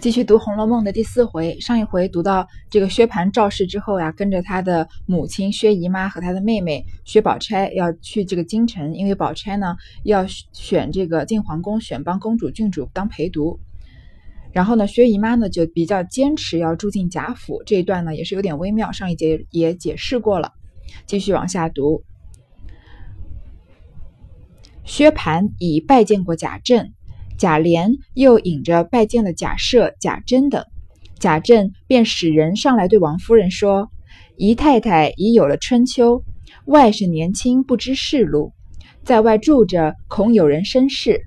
继续读《红楼梦》的第四回，上一回读到这个薛蟠赵氏之后呀，跟着他的母亲薛姨妈和他的妹妹薛宝钗要去这个京城，因为宝钗呢要选这个进皇宫选帮公主郡主当陪读，然后呢薛姨妈呢就比较坚持要住进贾府，这一段呢也是有点微妙，上一节也解释过了。继续往下读，薛蟠已拜见过贾政。贾琏又引着拜见了贾赦、贾珍等，贾政便使人上来对王夫人说：“姨太太已有了春秋，外甥年轻不知世路，在外住着，恐有人生事。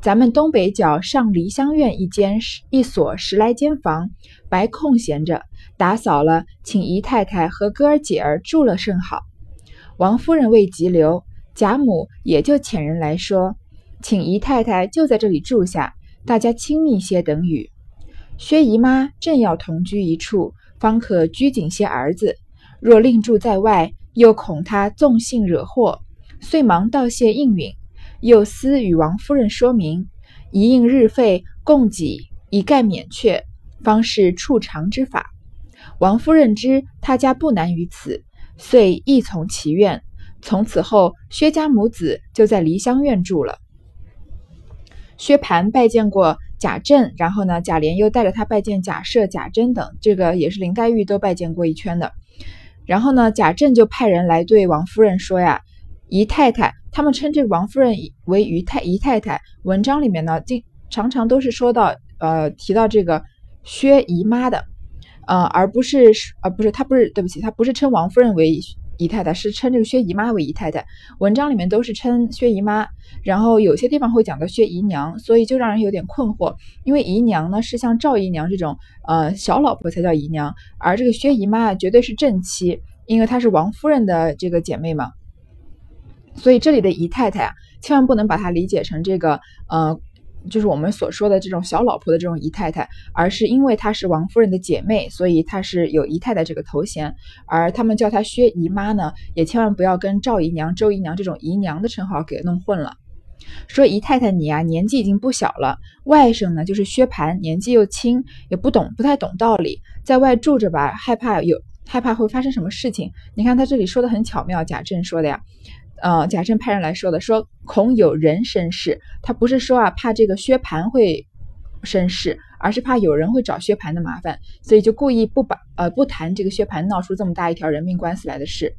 咱们东北角上梨香院一间一所十来间房，白空闲着，打扫了，请姨太太和哥儿姐儿住了甚好。”王夫人未及留，贾母也就遣人来说。请姨太太就在这里住下，大家亲密些等语。薛姨妈正要同居一处，方可拘谨些儿子。若另住在外，又恐他纵性惹祸，遂忙道谢应允。又私与王夫人说明，一应日费供给，以盖免却，方是处长之法。王夫人知他家不难于此，遂亦从其愿。从此后，薛家母子就在梨香院住了。薛蟠拜见过贾政，然后呢，贾琏又带着他拜见贾赦、贾珍等，这个也是林黛玉都拜见过一圈的。然后呢，贾政就派人来对王夫人说呀：“姨太太，他们称这王夫人为姨太姨太太。文章里面呢，经常常都是说到呃提到这个薛姨妈的，呃，而不是呃不是他不是对不起，他不是称王夫人为。”姨太太是称这个薛姨妈为姨太太，文章里面都是称薛姨妈，然后有些地方会讲到薛姨娘，所以就让人有点困惑。因为姨娘呢是像赵姨娘这种呃小老婆才叫姨娘，而这个薛姨妈绝对是正妻，因为她是王夫人的这个姐妹嘛。所以这里的姨太太啊，千万不能把它理解成这个呃。就是我们所说的这种小老婆的这种姨太太，而是因为她是王夫人的姐妹，所以她是有姨太太这个头衔。而他们叫她薛姨妈呢，也千万不要跟赵姨娘、周姨娘这种姨娘的称号给弄混了。说姨太太你啊，年纪已经不小了，外甥呢就是薛蟠，年纪又轻，也不懂不太懂道理，在外住着吧，害怕有害怕会发生什么事情。你看他这里说的很巧妙，贾政说的呀。呃，贾政派人来说的，说恐有人生事，他不是说啊怕这个薛蟠会生事，而是怕有人会找薛蟠的麻烦，所以就故意不把呃不谈这个薛蟠闹出这么大一条人命官司来的事。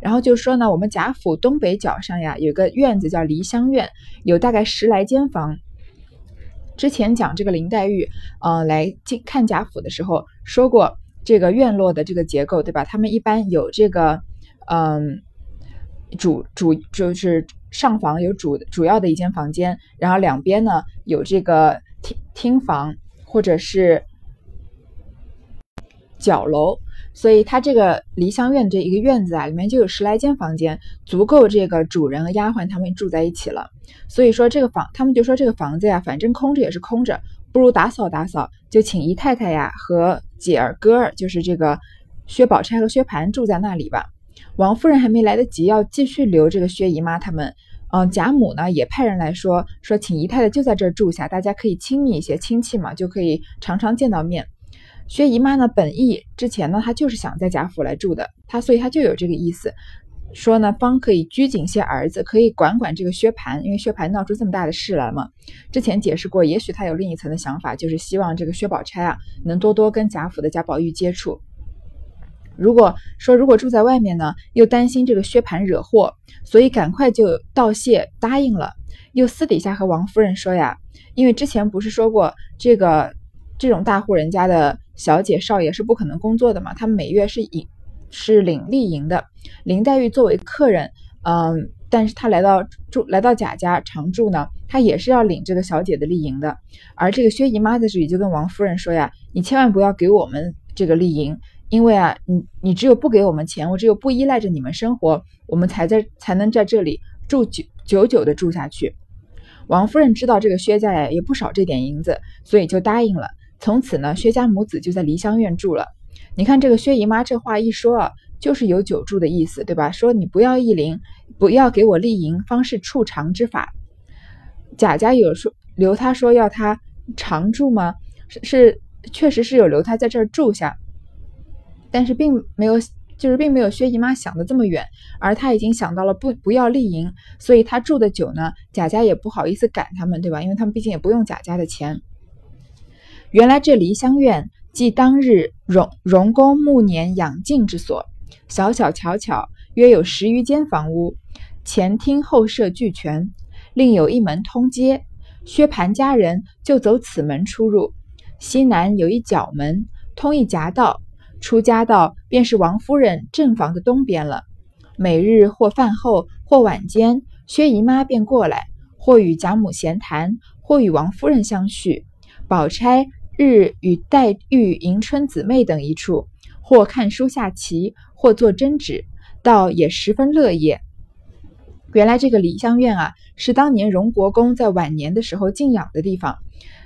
然后就说呢，我们贾府东北角上呀有个院子叫梨香院，有大概十来间房。之前讲这个林黛玉，呃，来进看贾府的时候说过这个院落的这个结构，对吧？他们一般有这个，嗯。主主就是上房有主主要的一间房间，然后两边呢有这个厅厅房或者是角楼，所以它这个梨香院这一个院子啊，里面就有十来间房间，足够这个主人和丫鬟他们住在一起了。所以说这个房，他们就说这个房子呀，反正空着也是空着，不如打扫打扫，就请姨太太呀和姐儿哥儿，就是这个薛宝钗和薛蟠住在那里吧。王夫人还没来得及要继续留这个薛姨妈他们，嗯，贾母呢也派人来说说，请姨太太就在这儿住下，大家可以亲密一些，亲戚嘛就可以常常见到面。薛姨妈呢本意之前呢她就是想在贾府来住的，她所以她就有这个意思，说呢方可以拘谨些儿子，可以管管这个薛蟠，因为薛蟠闹出这么大的事来嘛。之前解释过，也许他有另一层的想法，就是希望这个薛宝钗啊能多多跟贾府的贾宝玉接触。如果说如果住在外面呢，又担心这个薛蟠惹祸，所以赶快就道谢答应了。又私底下和王夫人说呀，因为之前不是说过这个这种大户人家的小姐少爷是不可能工作的嘛，他每月是领是领例银的。林黛玉作为客人，嗯，但是她来到住来到贾家常住呢，她也是要领这个小姐的例银的。而这个薛姨妈在这里就跟王夫人说呀，你千万不要给我们这个例银。因为啊，你你只有不给我们钱，我只有不依赖着你们生活，我们才在才能在这里住久久久的住下去。王夫人知道这个薛家呀也不少这点银子，所以就答应了。从此呢，薛家母子就在梨香院住了。你看这个薛姨妈这话一说啊，就是有久住的意思，对吧？说你不要意林，不要给我立银，方是处长之法。贾家有说留他说要他常住吗？是是确实是有留他在这儿住下，但是并没有。就是并没有薛姨妈想的这么远，而她已经想到了不不要丽营，所以她住的久呢，贾家也不好意思赶他们，对吧？因为他们毕竟也不用贾家的钱。原来这梨香院即当日荣荣公暮年养静之所，小小巧巧，约有十余间房屋，前厅后舍俱全，另有一门通街，薛蟠家人就走此门出入。西南有一角门，通一夹道。出家道便是王夫人正房的东边了。每日或饭后或晚间，薛姨妈便过来，或与贾母闲谈，或与王夫人相叙。宝钗日与黛玉、迎春姊妹等一处，或看书下棋，或做针纸，倒也十分乐业。原来这个梨香院啊，是当年荣国公在晚年的时候静养的地方。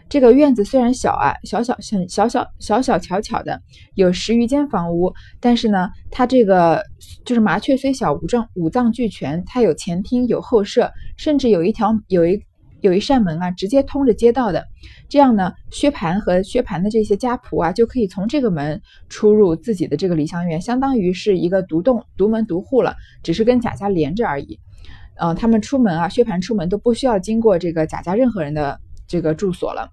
这个院子虽然小啊，小小小小小小小巧巧的，有十余间房屋，但是呢，它这个就是麻雀虽小，五脏五脏俱全。它有前厅，有后舍，甚至有一条有一有一扇门啊，直接通着街道的。这样呢，薛蟠和薛蟠的这些家仆啊，就可以从这个门出入自己的这个梨香院，相当于是一个独栋独门独户了，只是跟贾家连着而已。嗯，他们出门啊，薛蟠出门都不需要经过这个贾家任何人的这个住所了。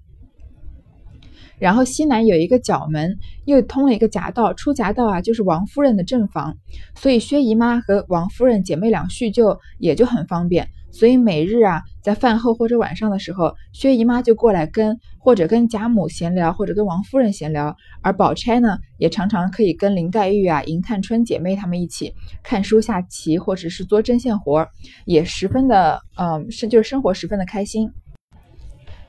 然后西南有一个角门，又通了一个夹道。出夹道啊，就是王夫人的正房，所以薛姨妈和王夫人姐妹俩叙旧也就很方便。所以每日啊，在饭后或者晚上的时候，薛姨妈就过来跟或者跟贾母闲聊，或者跟王夫人闲聊。而宝钗呢，也常常可以跟林黛玉啊、迎探春姐妹她们一起看书、下棋，或者是做针线活，也十分的嗯，是就是生活十分的开心。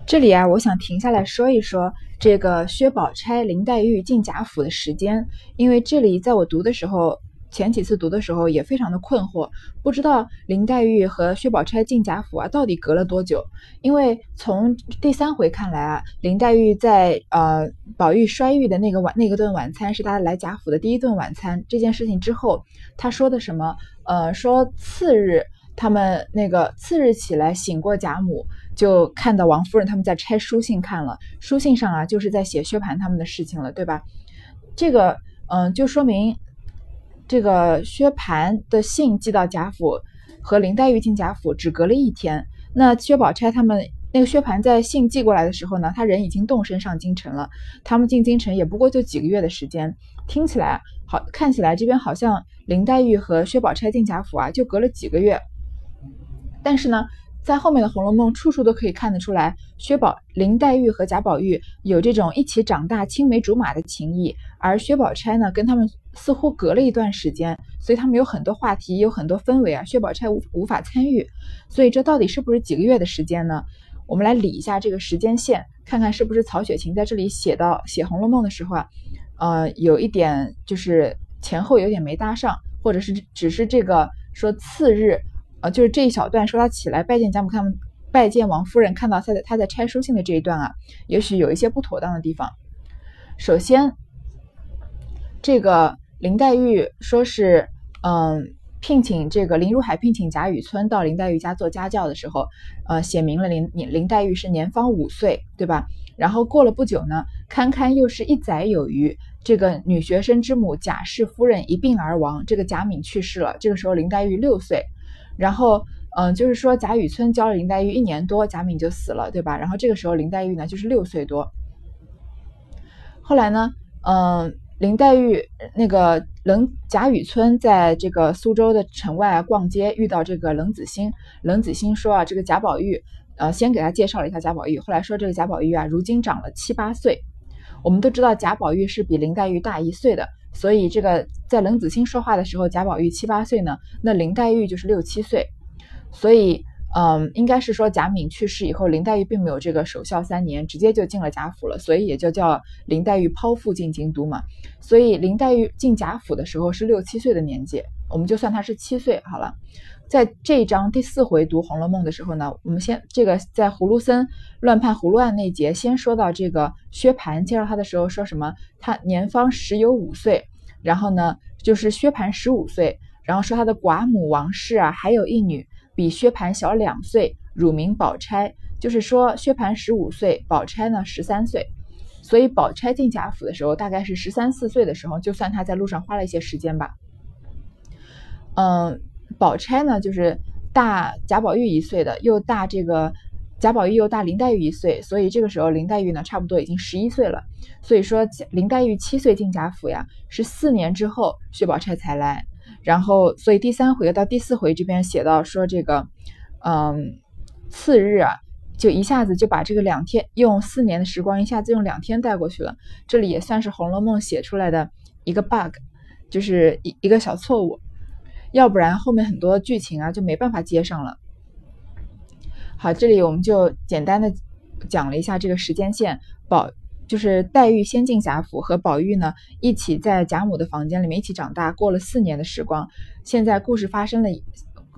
这里啊，我想停下来说一说这个薛宝钗、林黛玉进贾府的时间，因为这里在我读的时候，前几次读的时候也非常的困惑，不知道林黛玉和薛宝钗进贾府啊到底隔了多久。因为从第三回看来啊，林黛玉在呃宝玉摔玉的那个晚那个顿晚餐是她来贾府的第一顿晚餐这件事情之后，她说的什么？呃，说次日。他们那个次日起来醒过贾母，就看到王夫人他们在拆书信看了，书信上啊就是在写薛蟠他们的事情了，对吧？这个嗯，就说明这个薛蟠的信寄到贾府和林黛玉进贾府只隔了一天。那薛宝钗他们那个薛蟠在信寄过来的时候呢，他人已经动身上京城了。他们进京城也不过就几个月的时间，听起来好，看起来这边好像林黛玉和薛宝钗进贾府啊就隔了几个月。但是呢，在后面的《红楼梦》处处都可以看得出来，薛宝、林黛玉和贾宝玉有这种一起长大、青梅竹马的情谊，而薛宝钗呢，跟他们似乎隔了一段时间，所以他们有很多话题，有很多氛围啊，薛宝钗无无法参与。所以这到底是不是几个月的时间呢？我们来理一下这个时间线，看看是不是曹雪芹在这里写到写《红楼梦》的时候啊，呃，有一点就是前后有点没搭上，或者是只是这个说次日。啊，就是这一小段说他起来拜见贾母，看拜见王夫人，看到他在他在拆书信的这一段啊，也许有一些不妥当的地方。首先，这个林黛玉说是，嗯，聘请这个林如海聘请贾雨村到林黛玉家做家教的时候，呃，写明了林林黛玉是年方五岁，对吧？然后过了不久呢，堪堪又是一载有余，这个女学生之母贾氏夫人一病而亡，这个贾敏去世了，这个时候林黛玉六岁。然后，嗯，就是说贾雨村教了林黛玉一年多，贾敏就死了，对吧？然后这个时候林黛玉呢，就是六岁多。后来呢，嗯，林黛玉那个冷贾雨村在这个苏州的城外逛街，遇到这个冷子兴。冷子兴说啊，这个贾宝玉，呃，先给他介绍了一下贾宝玉。后来说这个贾宝玉啊，如今长了七八岁。我们都知道贾宝玉是比林黛玉大一岁的。所以这个在冷子兴说话的时候，贾宝玉七八岁呢，那林黛玉就是六七岁。所以，嗯，应该是说贾敏去世以后，林黛玉并没有这个守孝三年，直接就进了贾府了，所以也就叫林黛玉剖腹进京都嘛。所以林黛玉进贾府的时候是六七岁的年纪，我们就算她是七岁好了。在这一章第四回读《红楼梦》的时候呢，我们先这个在葫芦僧乱判葫芦案那节，先说到这个薛蟠介绍他的时候说什么？他年方十有五岁，然后呢就是薛蟠十五岁，然后说他的寡母王氏啊，还有一女比薛蟠小两岁，乳名宝钗，就是说薛蟠十五岁，宝钗呢十三岁。所以宝钗进贾府的时候大概是十三四岁的时候，就算她在路上花了一些时间吧。嗯，宝钗呢就是大贾宝玉一岁的，又大这个贾宝玉又大林黛玉一岁，所以这个时候林黛玉呢差不多已经十一岁了。所以说林黛玉七岁进贾府呀，是四年之后薛宝钗才来。然后，所以第三回到第四回这边写到说这个，嗯，次日啊，就一下子就把这个两天用四年的时光一下子用两天带过去了。这里也算是《红楼梦》写出来的一个 bug，就是一一个小错误，要不然后面很多剧情啊就没办法接上了。好，这里我们就简单的讲了一下这个时间线，宝。就是黛玉先进贾府，和宝玉呢一起在贾母的房间里面一起长大，过了四年的时光。现在故事发生了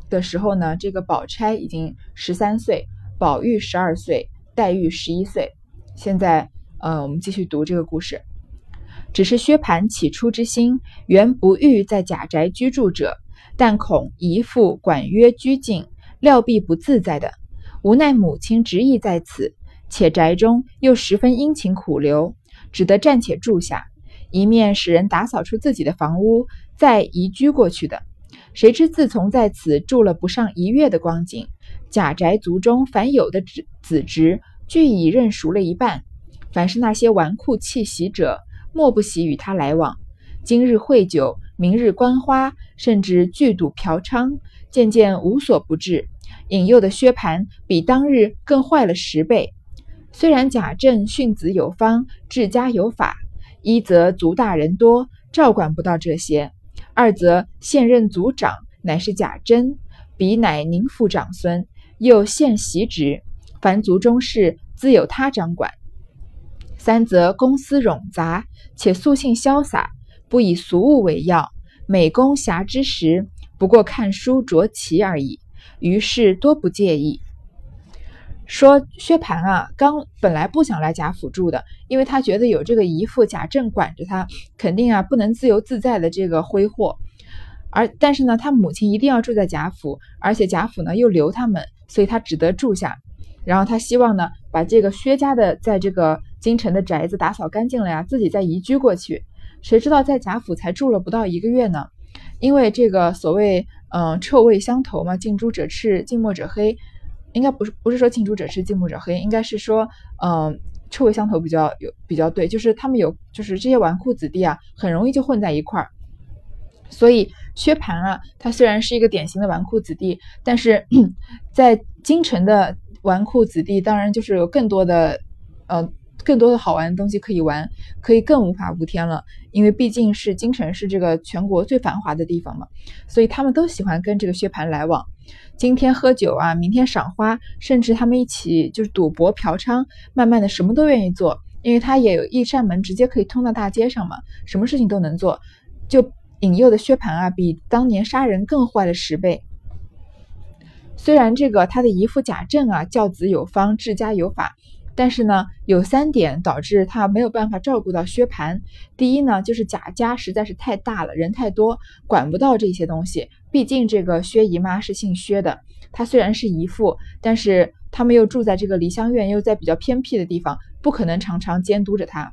的时候呢，这个宝钗已经十三岁，宝玉十二岁，黛玉十一岁。现在，呃，我们继续读这个故事。只是薛蟠起初之心，原不欲在贾宅居住者，但恐姨父管约拘禁，料必不自在的。无奈母亲执意在此。且宅中又十分殷勤苦留，只得暂且住下，一面使人打扫出自己的房屋，再移居过去的。谁知自从在此住了不上一月的光景，贾宅族中凡有的子子侄，俱已认熟了一半。凡是那些纨绔气习者，莫不喜与他来往。今日会酒，明日观花，甚至聚赌嫖娼，渐渐无所不至，引诱的薛蟠比当日更坏了十倍。虽然贾政训子有方，治家有法，一则族大人多，照管不到这些；二则现任族长乃是贾珍，彼乃宁府长孙，又现袭职，凡族中事自有他掌管；三则公司冗杂，且素性潇洒，不以俗物为要，每公暇之时，不过看书着棋而已，于是多不介意。说薛蟠啊，刚本来不想来贾府住的，因为他觉得有这个姨父贾政管着他，肯定啊不能自由自在的这个挥霍。而但是呢，他母亲一定要住在贾府，而且贾府呢又留他们，所以他只得住下。然后他希望呢，把这个薛家的在这个京城的宅子打扫干净了呀，自己再移居过去。谁知道在贾府才住了不到一个月呢？因为这个所谓嗯臭味相投嘛，近朱者赤，近墨者黑。应该不是不是说近朱者赤，近墨者黑，应该是说，嗯，臭味相投比较有比较对，就是他们有就是这些纨绔子弟啊，很容易就混在一块儿。所以薛蟠啊，他虽然是一个典型的纨绔子弟，但是在京城的纨绔子弟，当然就是有更多的，呃。更多的好玩的东西可以玩，可以更无法无天了。因为毕竟是京城，是这个全国最繁华的地方嘛，所以他们都喜欢跟这个薛蟠来往。今天喝酒啊，明天赏花，甚至他们一起就是赌博、嫖娼，慢慢的什么都愿意做。因为他也有一扇门直接可以通到大街上嘛，什么事情都能做，就引诱的薛蟠啊，比当年杀人更坏了十倍。虽然这个他的姨父贾政啊，教子有方，治家有法。但是呢，有三点导致他没有办法照顾到薛蟠。第一呢，就是贾家实在是太大了，人太多，管不到这些东西。毕竟这个薛姨妈是姓薛的，她虽然是姨父，但是他们又住在这个梨香院，又在比较偏僻的地方，不可能常常监督着他。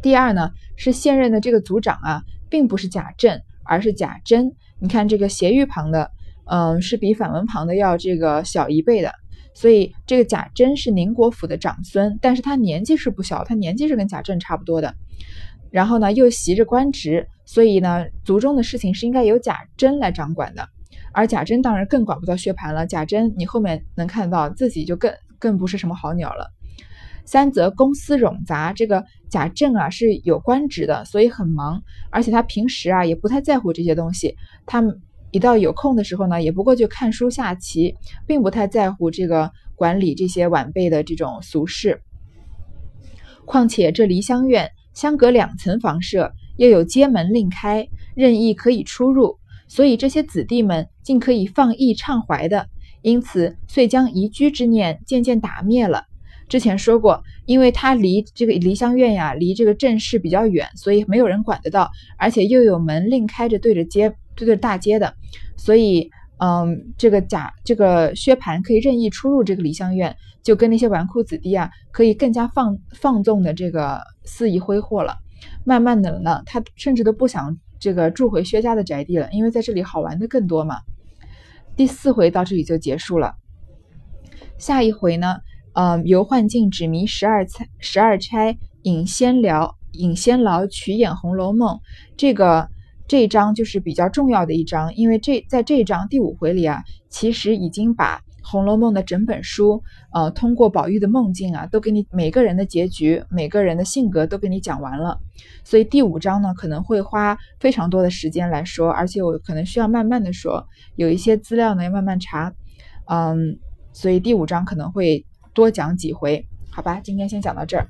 第二呢，是现任的这个族长啊，并不是贾政，而是贾珍。你看这个斜玉旁的，嗯，是比反文旁的要这个小一倍的。所以这个贾珍是宁国府的长孙，但是他年纪是不小，他年纪是跟贾政差不多的。然后呢，又袭着官职，所以呢，族中的事情是应该由贾珍来掌管的。而贾珍当然更管不到薛蟠了。贾珍，你后面能看到自己就更更不是什么好鸟了。三则公司冗杂，这个贾政啊是有官职的，所以很忙，而且他平时啊也不太在乎这些东西。他。一到有空的时候呢，也不过就看书下棋，并不太在乎这个管理这些晚辈的这种俗事。况且这梨香院相隔两层房舍，又有街门另开，任意可以出入，所以这些子弟们竟可以放逸畅怀的，因此遂将移居之念渐渐打灭了。之前说过，因为他离这个梨香院呀，离这个正室比较远，所以没有人管得到，而且又有门另开着对着街。对对，大街的，所以嗯，这个贾这个薛蟠可以任意出入这个梨香院，就跟那些纨绔子弟啊，可以更加放放纵的这个肆意挥霍了。慢慢的呢，他甚至都不想这个住回薛家的宅地了，因为在这里好玩的更多嘛。第四回到这里就结束了。下一回呢，呃，游幻境指迷十二钗，十二钗引仙聊，引仙牢取演《红楼梦》。这个这一章就是比较重要的一章，因为这在这一章第五回里啊，其实已经把。《红楼梦》的整本书，呃，通过宝玉的梦境啊，都给你每个人的结局、每个人的性格都给你讲完了。所以第五章呢，可能会花非常多的时间来说，而且我可能需要慢慢的说，有一些资料呢要慢慢查，嗯，所以第五章可能会多讲几回，好吧？今天先讲到这儿。